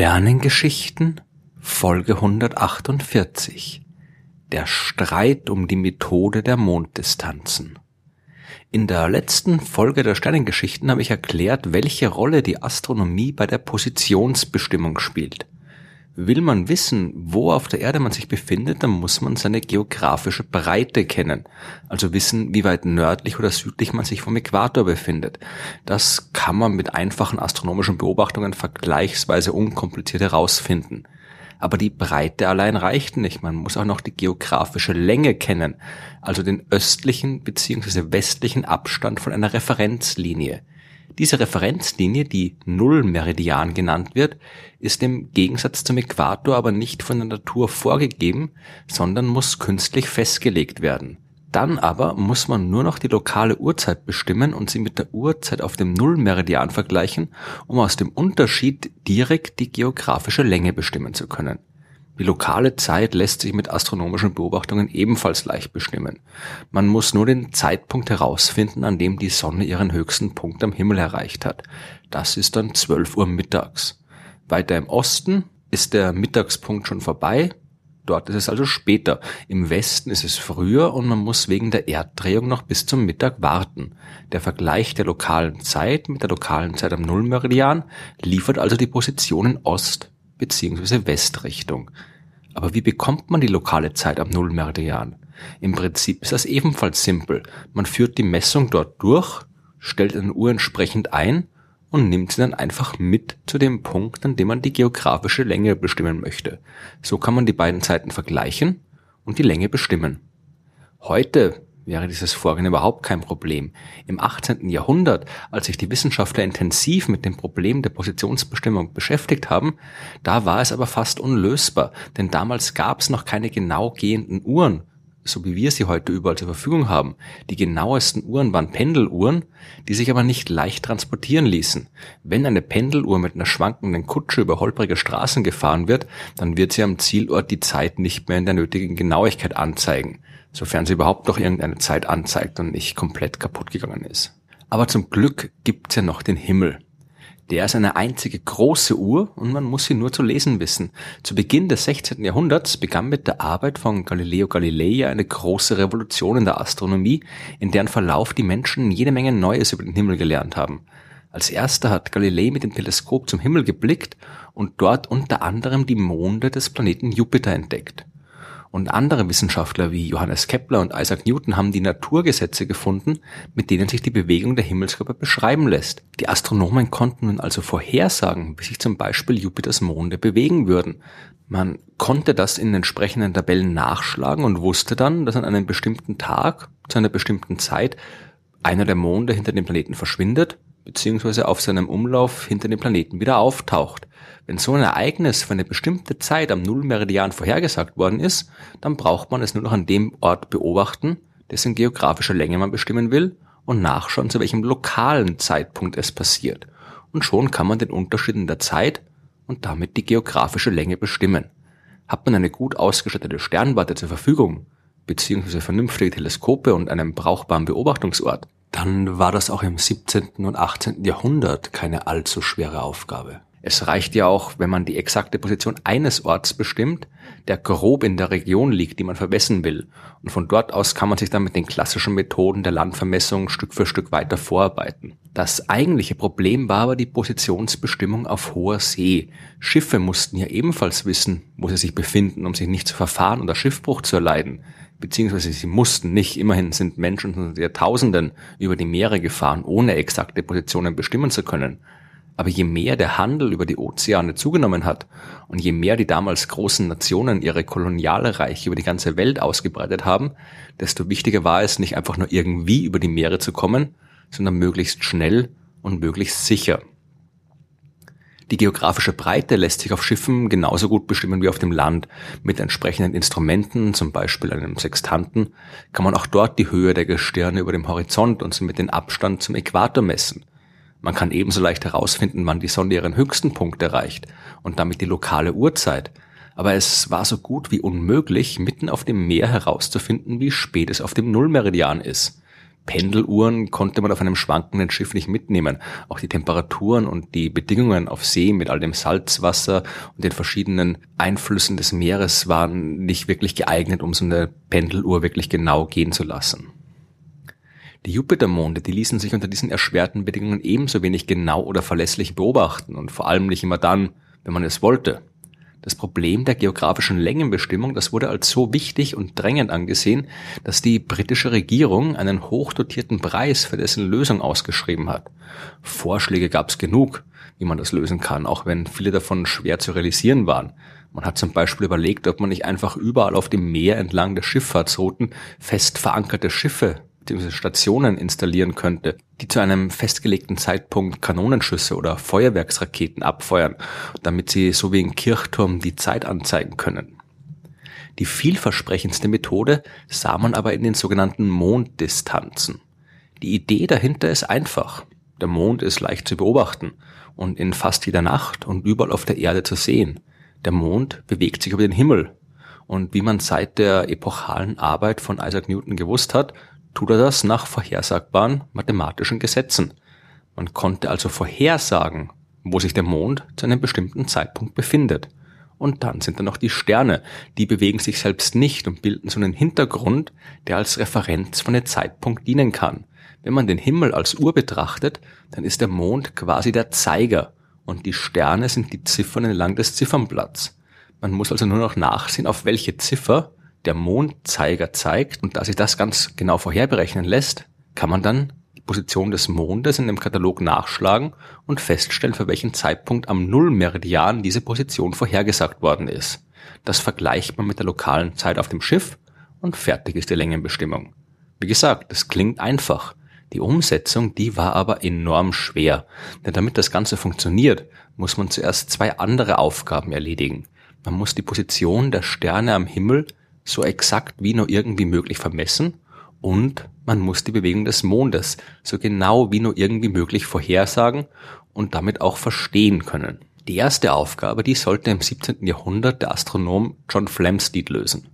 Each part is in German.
Sternengeschichten Folge 148 Der Streit um die Methode der Monddistanzen In der letzten Folge der Sternengeschichten habe ich erklärt, welche Rolle die Astronomie bei der Positionsbestimmung spielt. Will man wissen, wo auf der Erde man sich befindet, dann muss man seine geografische Breite kennen, also wissen, wie weit nördlich oder südlich man sich vom Äquator befindet. Das kann man mit einfachen astronomischen Beobachtungen vergleichsweise unkompliziert herausfinden. Aber die Breite allein reicht nicht, man muss auch noch die geografische Länge kennen, also den östlichen bzw. westlichen Abstand von einer Referenzlinie. Diese Referenzlinie, die Nullmeridian genannt wird, ist im Gegensatz zum Äquator aber nicht von der Natur vorgegeben, sondern muss künstlich festgelegt werden. Dann aber muss man nur noch die lokale Uhrzeit bestimmen und sie mit der Uhrzeit auf dem Nullmeridian vergleichen, um aus dem Unterschied direkt die geografische Länge bestimmen zu können. Die lokale Zeit lässt sich mit astronomischen Beobachtungen ebenfalls leicht bestimmen. Man muss nur den Zeitpunkt herausfinden, an dem die Sonne ihren höchsten Punkt am Himmel erreicht hat. Das ist dann 12 Uhr mittags. Weiter im Osten ist der Mittagspunkt schon vorbei. Dort ist es also später. Im Westen ist es früher und man muss wegen der Erddrehung noch bis zum Mittag warten. Der Vergleich der lokalen Zeit mit der lokalen Zeit am Nullmeridian liefert also die Position in Ost- bzw. Westrichtung. Aber wie bekommt man die lokale Zeit am Nullmeridian? Im Prinzip ist das ebenfalls simpel. Man führt die Messung dort durch, stellt eine Uhr entsprechend ein und nimmt sie dann einfach mit zu dem Punkt, an dem man die geografische Länge bestimmen möchte. So kann man die beiden Zeiten vergleichen und die Länge bestimmen. Heute wäre dieses Vorgehen überhaupt kein Problem. Im 18. Jahrhundert, als sich die Wissenschaftler intensiv mit dem Problem der Positionsbestimmung beschäftigt haben, da war es aber fast unlösbar, denn damals gab es noch keine genau gehenden Uhren, so wie wir sie heute überall zur Verfügung haben. Die genauesten Uhren waren Pendeluhren, die sich aber nicht leicht transportieren ließen. Wenn eine Pendeluhr mit einer schwankenden Kutsche über holprige Straßen gefahren wird, dann wird sie am Zielort die Zeit nicht mehr in der nötigen Genauigkeit anzeigen sofern sie überhaupt noch irgendeine Zeit anzeigt und nicht komplett kaputt gegangen ist. Aber zum Glück gibt's ja noch den Himmel. Der ist eine einzige große Uhr und man muss sie nur zu lesen wissen. Zu Beginn des 16. Jahrhunderts begann mit der Arbeit von Galileo Galilei eine große Revolution in der Astronomie, in deren Verlauf die Menschen jede Menge Neues über den Himmel gelernt haben. Als erster hat Galilei mit dem Teleskop zum Himmel geblickt und dort unter anderem die Monde des Planeten Jupiter entdeckt. Und andere Wissenschaftler wie Johannes Kepler und Isaac Newton haben die Naturgesetze gefunden, mit denen sich die Bewegung der Himmelskörper beschreiben lässt. Die Astronomen konnten nun also vorhersagen, wie sich zum Beispiel Jupiters Monde bewegen würden. Man konnte das in entsprechenden Tabellen nachschlagen und wusste dann, dass an einem bestimmten Tag, zu einer bestimmten Zeit, einer der Monde hinter dem Planeten verschwindet, beziehungsweise auf seinem Umlauf hinter dem Planeten wieder auftaucht. Wenn so ein Ereignis für eine bestimmte Zeit am Nullmeridian vorhergesagt worden ist, dann braucht man es nur noch an dem Ort beobachten, dessen geografische Länge man bestimmen will und nachschauen, zu welchem lokalen Zeitpunkt es passiert. Und schon kann man den Unterschied in der Zeit und damit die geografische Länge bestimmen. Hat man eine gut ausgestattete Sternwarte zur Verfügung, beziehungsweise vernünftige Teleskope und einen brauchbaren Beobachtungsort, dann war das auch im 17. und 18. Jahrhundert keine allzu schwere Aufgabe. Es reicht ja auch, wenn man die exakte Position eines Orts bestimmt, der grob in der Region liegt, die man vermessen will. Und von dort aus kann man sich dann mit den klassischen Methoden der Landvermessung Stück für Stück weiter vorarbeiten. Das eigentliche Problem war aber die Positionsbestimmung auf hoher See. Schiffe mussten ja ebenfalls wissen, wo sie sich befinden, um sich nicht zu verfahren oder Schiffbruch zu erleiden. Beziehungsweise sie mussten nicht, immerhin sind Menschen von Jahrtausenden über die Meere gefahren, ohne exakte Positionen bestimmen zu können. Aber je mehr der Handel über die Ozeane zugenommen hat und je mehr die damals großen Nationen ihre koloniale Reiche über die ganze Welt ausgebreitet haben, desto wichtiger war es, nicht einfach nur irgendwie über die Meere zu kommen, sondern möglichst schnell und möglichst sicher. Die geografische Breite lässt sich auf Schiffen genauso gut bestimmen wie auf dem Land. Mit entsprechenden Instrumenten, zum Beispiel einem Sextanten, kann man auch dort die Höhe der Gestirne über dem Horizont und somit den Abstand zum Äquator messen. Man kann ebenso leicht herausfinden, wann die Sonne ihren höchsten Punkt erreicht und damit die lokale Uhrzeit. Aber es war so gut wie unmöglich, mitten auf dem Meer herauszufinden, wie spät es auf dem Nullmeridian ist. Pendeluhren konnte man auf einem schwankenden Schiff nicht mitnehmen. Auch die Temperaturen und die Bedingungen auf See mit all dem Salzwasser und den verschiedenen Einflüssen des Meeres waren nicht wirklich geeignet, um so eine Pendeluhr wirklich genau gehen zu lassen. Die Jupitermonde, die ließen sich unter diesen erschwerten Bedingungen ebenso wenig genau oder verlässlich beobachten und vor allem nicht immer dann, wenn man es wollte. Das Problem der geografischen Längenbestimmung, das wurde als so wichtig und drängend angesehen, dass die britische Regierung einen hochdotierten Preis für dessen Lösung ausgeschrieben hat. Vorschläge gab es genug, wie man das lösen kann, auch wenn viele davon schwer zu realisieren waren. Man hat zum Beispiel überlegt, ob man nicht einfach überall auf dem Meer entlang der Schifffahrtsrouten fest verankerte Schiffe bzw. Stationen installieren könnte, die zu einem festgelegten Zeitpunkt Kanonenschüsse oder Feuerwerksraketen abfeuern, damit sie so wie in Kirchturm die Zeit anzeigen können. Die vielversprechendste Methode sah man aber in den sogenannten Monddistanzen. Die Idee dahinter ist einfach. Der Mond ist leicht zu beobachten und in fast jeder Nacht und überall auf der Erde zu sehen. Der Mond bewegt sich über den Himmel. Und wie man seit der epochalen Arbeit von Isaac Newton gewusst hat, tut er das nach vorhersagbaren mathematischen Gesetzen. Man konnte also vorhersagen, wo sich der Mond zu einem bestimmten Zeitpunkt befindet. Und dann sind da noch die Sterne, die bewegen sich selbst nicht und bilden so einen Hintergrund, der als Referenz von dem Zeitpunkt dienen kann. Wenn man den Himmel als Uhr betrachtet, dann ist der Mond quasi der Zeiger und die Sterne sind die Ziffern entlang des Ziffernblatts. Man muss also nur noch nachsehen, auf welche Ziffer der Mondzeiger zeigt und da sich das ganz genau vorherberechnen lässt, kann man dann die Position des Mondes in dem Katalog nachschlagen und feststellen, für welchen Zeitpunkt am Nullmeridian diese Position vorhergesagt worden ist. Das vergleicht man mit der lokalen Zeit auf dem Schiff und fertig ist die Längenbestimmung. Wie gesagt, das klingt einfach. Die Umsetzung, die war aber enorm schwer. Denn damit das Ganze funktioniert, muss man zuerst zwei andere Aufgaben erledigen. Man muss die Position der Sterne am Himmel so exakt wie nur irgendwie möglich vermessen und man muss die Bewegung des Mondes so genau wie nur irgendwie möglich vorhersagen und damit auch verstehen können. Die erste Aufgabe, die sollte im 17. Jahrhundert der Astronom John Flamsteed lösen.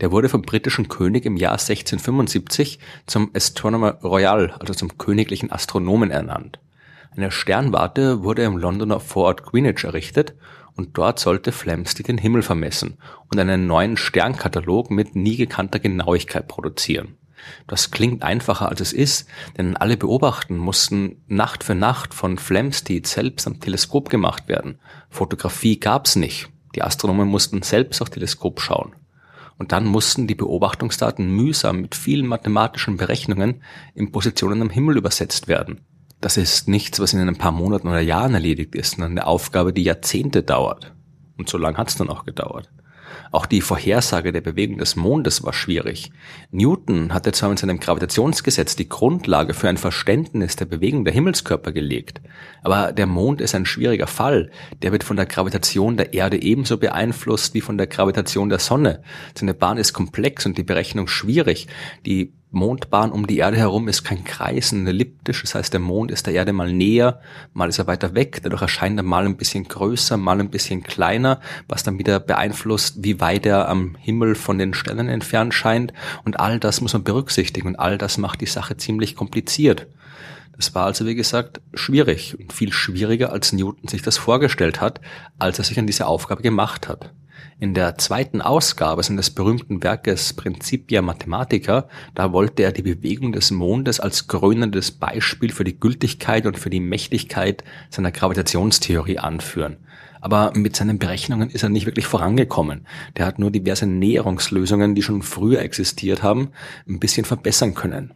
Der wurde vom britischen König im Jahr 1675 zum Astronomer Royal, also zum königlichen Astronomen ernannt. Eine Sternwarte wurde im Londoner Vorort Greenwich errichtet und dort sollte Flamsteed den Himmel vermessen und einen neuen Sternkatalog mit nie gekannter Genauigkeit produzieren. Das klingt einfacher als es ist, denn alle Beobachten mussten Nacht für Nacht von Flamsteed selbst am Teleskop gemacht werden. Fotografie gab's nicht. Die Astronomen mussten selbst auf Teleskop schauen. Und dann mussten die Beobachtungsdaten mühsam mit vielen mathematischen Berechnungen in Positionen am Himmel übersetzt werden. Das ist nichts, was in ein paar Monaten oder Jahren erledigt ist, sondern eine Aufgabe, die Jahrzehnte dauert. Und so lange hat es dann auch gedauert. Auch die Vorhersage der Bewegung des Mondes war schwierig. Newton hatte zwar mit seinem Gravitationsgesetz die Grundlage für ein Verständnis der Bewegung der Himmelskörper gelegt, aber der Mond ist ein schwieriger Fall. Der wird von der Gravitation der Erde ebenso beeinflusst wie von der Gravitation der Sonne. Seine Bahn ist komplex und die Berechnung schwierig. Die Mondbahn um die Erde herum ist kein Kreis, ein elliptisch. Das heißt, der Mond ist der Erde mal näher, mal ist er weiter weg. Dadurch erscheint er mal ein bisschen größer, mal ein bisschen kleiner, was dann wieder beeinflusst, wie weit er am Himmel von den Sternen entfernt scheint. Und all das muss man berücksichtigen und all das macht die Sache ziemlich kompliziert. Das war also, wie gesagt, schwierig und viel schwieriger, als Newton sich das vorgestellt hat, als er sich an diese Aufgabe gemacht hat. In der zweiten Ausgabe seines berühmten Werkes Principia Mathematica, da wollte er die Bewegung des Mondes als krönendes Beispiel für die Gültigkeit und für die Mächtigkeit seiner Gravitationstheorie anführen. Aber mit seinen Berechnungen ist er nicht wirklich vorangekommen. Der hat nur diverse Näherungslösungen, die schon früher existiert haben, ein bisschen verbessern können.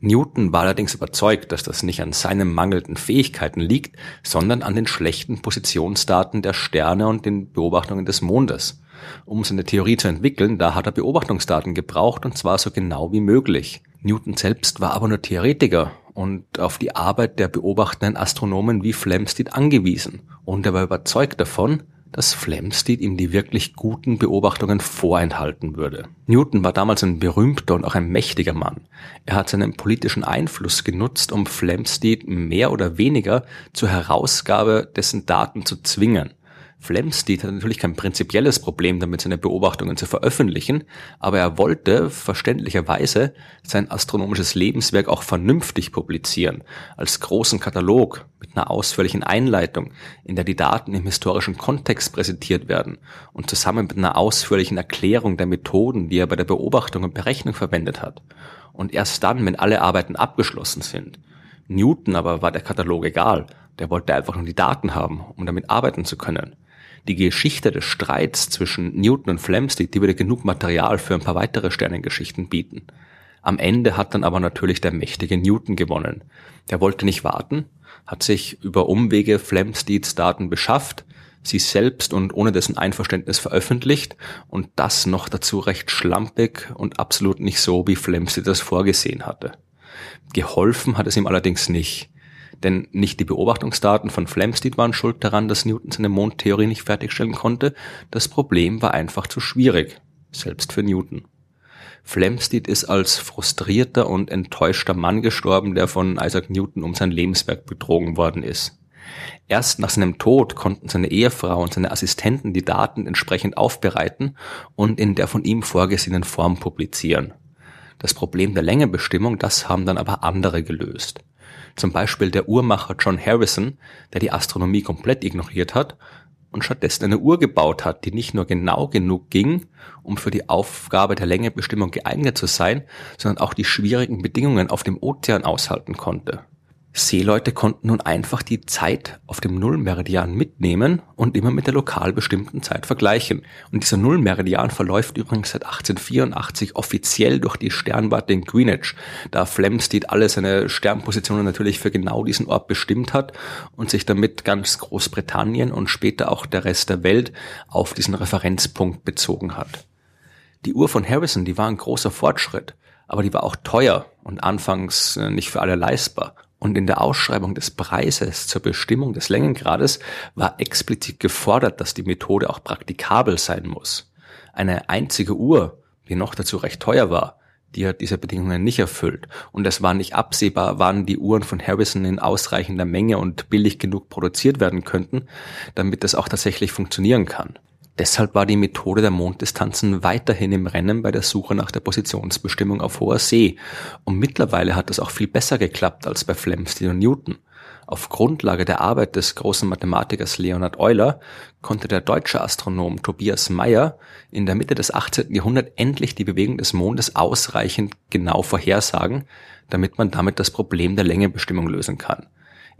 Newton war allerdings überzeugt, dass das nicht an seinen mangelnden Fähigkeiten liegt, sondern an den schlechten Positionsdaten der Sterne und den Beobachtungen des Mondes. Um seine Theorie zu entwickeln, da hat er Beobachtungsdaten gebraucht und zwar so genau wie möglich. Newton selbst war aber nur Theoretiker und auf die Arbeit der beobachtenden Astronomen wie Flamsteed angewiesen und er war überzeugt davon, dass Flamsteed ihm die wirklich guten Beobachtungen vorenthalten würde. Newton war damals ein berühmter und auch ein mächtiger Mann. Er hat seinen politischen Einfluss genutzt, um Flamsteed mehr oder weniger zur Herausgabe dessen Daten zu zwingen. Flamsteed hat natürlich kein prinzipielles Problem damit, seine Beobachtungen zu veröffentlichen, aber er wollte verständlicherweise sein astronomisches Lebenswerk auch vernünftig publizieren, als großen Katalog mit einer ausführlichen Einleitung, in der die Daten im historischen Kontext präsentiert werden und zusammen mit einer ausführlichen Erklärung der Methoden, die er bei der Beobachtung und Berechnung verwendet hat. Und erst dann, wenn alle Arbeiten abgeschlossen sind. Newton aber war der Katalog egal, der wollte einfach nur die Daten haben, um damit arbeiten zu können die Geschichte des Streits zwischen Newton und Flamsteed, die würde genug Material für ein paar weitere Sternengeschichten bieten. Am Ende hat dann aber natürlich der mächtige Newton gewonnen. Der wollte nicht warten, hat sich über Umwege Flamsteeds Daten beschafft, sie selbst und ohne dessen Einverständnis veröffentlicht und das noch dazu recht schlampig und absolut nicht so, wie Flamsteed das vorgesehen hatte. Geholfen hat es ihm allerdings nicht. Denn nicht die Beobachtungsdaten von Flamsteed waren schuld daran, dass Newton seine Mondtheorie nicht fertigstellen konnte. Das Problem war einfach zu schwierig. Selbst für Newton. Flamsteed ist als frustrierter und enttäuschter Mann gestorben, der von Isaac Newton um sein Lebenswerk betrogen worden ist. Erst nach seinem Tod konnten seine Ehefrau und seine Assistenten die Daten entsprechend aufbereiten und in der von ihm vorgesehenen Form publizieren. Das Problem der Längebestimmung, das haben dann aber andere gelöst. Zum Beispiel der Uhrmacher John Harrison, der die Astronomie komplett ignoriert hat und stattdessen eine Uhr gebaut hat, die nicht nur genau genug ging, um für die Aufgabe der Längebestimmung geeignet zu sein, sondern auch die schwierigen Bedingungen auf dem Ozean aushalten konnte. Seeleute konnten nun einfach die Zeit auf dem Nullmeridian mitnehmen und immer mit der lokal bestimmten Zeit vergleichen. Und dieser Nullmeridian verläuft übrigens seit 1884 offiziell durch die Sternwarte in Greenwich, da Flamsteed alle seine Sternpositionen natürlich für genau diesen Ort bestimmt hat und sich damit ganz Großbritannien und später auch der Rest der Welt auf diesen Referenzpunkt bezogen hat. Die Uhr von Harrison, die war ein großer Fortschritt, aber die war auch teuer und anfangs äh, nicht für alle leistbar. Und in der Ausschreibung des Preises zur Bestimmung des Längengrades war explizit gefordert, dass die Methode auch praktikabel sein muss. Eine einzige Uhr, die noch dazu recht teuer war, die hat diese Bedingungen nicht erfüllt. Und es war nicht absehbar, wann die Uhren von Harrison in ausreichender Menge und billig genug produziert werden könnten, damit das auch tatsächlich funktionieren kann. Deshalb war die Methode der Monddistanzen weiterhin im Rennen bei der Suche nach der Positionsbestimmung auf hoher See. Und mittlerweile hat das auch viel besser geklappt als bei Flamsteed und Newton. Auf Grundlage der Arbeit des großen Mathematikers Leonhard Euler konnte der deutsche Astronom Tobias Meyer in der Mitte des 18. Jahrhunderts endlich die Bewegung des Mondes ausreichend genau vorhersagen, damit man damit das Problem der Längebestimmung lösen kann.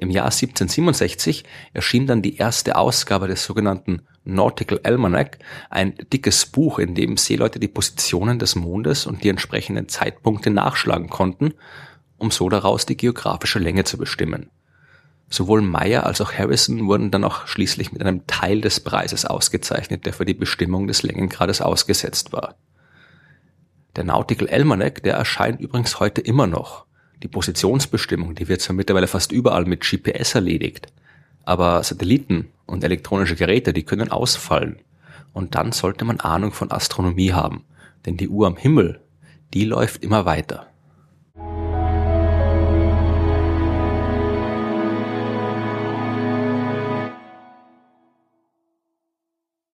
Im Jahr 1767 erschien dann die erste Ausgabe des sogenannten Nautical Almanac, ein dickes Buch, in dem Seeleute die Positionen des Mondes und die entsprechenden Zeitpunkte nachschlagen konnten, um so daraus die geografische Länge zu bestimmen. Sowohl Meyer als auch Harrison wurden dann auch schließlich mit einem Teil des Preises ausgezeichnet, der für die Bestimmung des Längengrades ausgesetzt war. Der Nautical Almanac, der erscheint übrigens heute immer noch. Die Positionsbestimmung, die wird zwar mittlerweile fast überall mit GPS erledigt, aber Satelliten und elektronische Geräte, die können ausfallen. Und dann sollte man Ahnung von Astronomie haben, denn die Uhr am Himmel, die läuft immer weiter.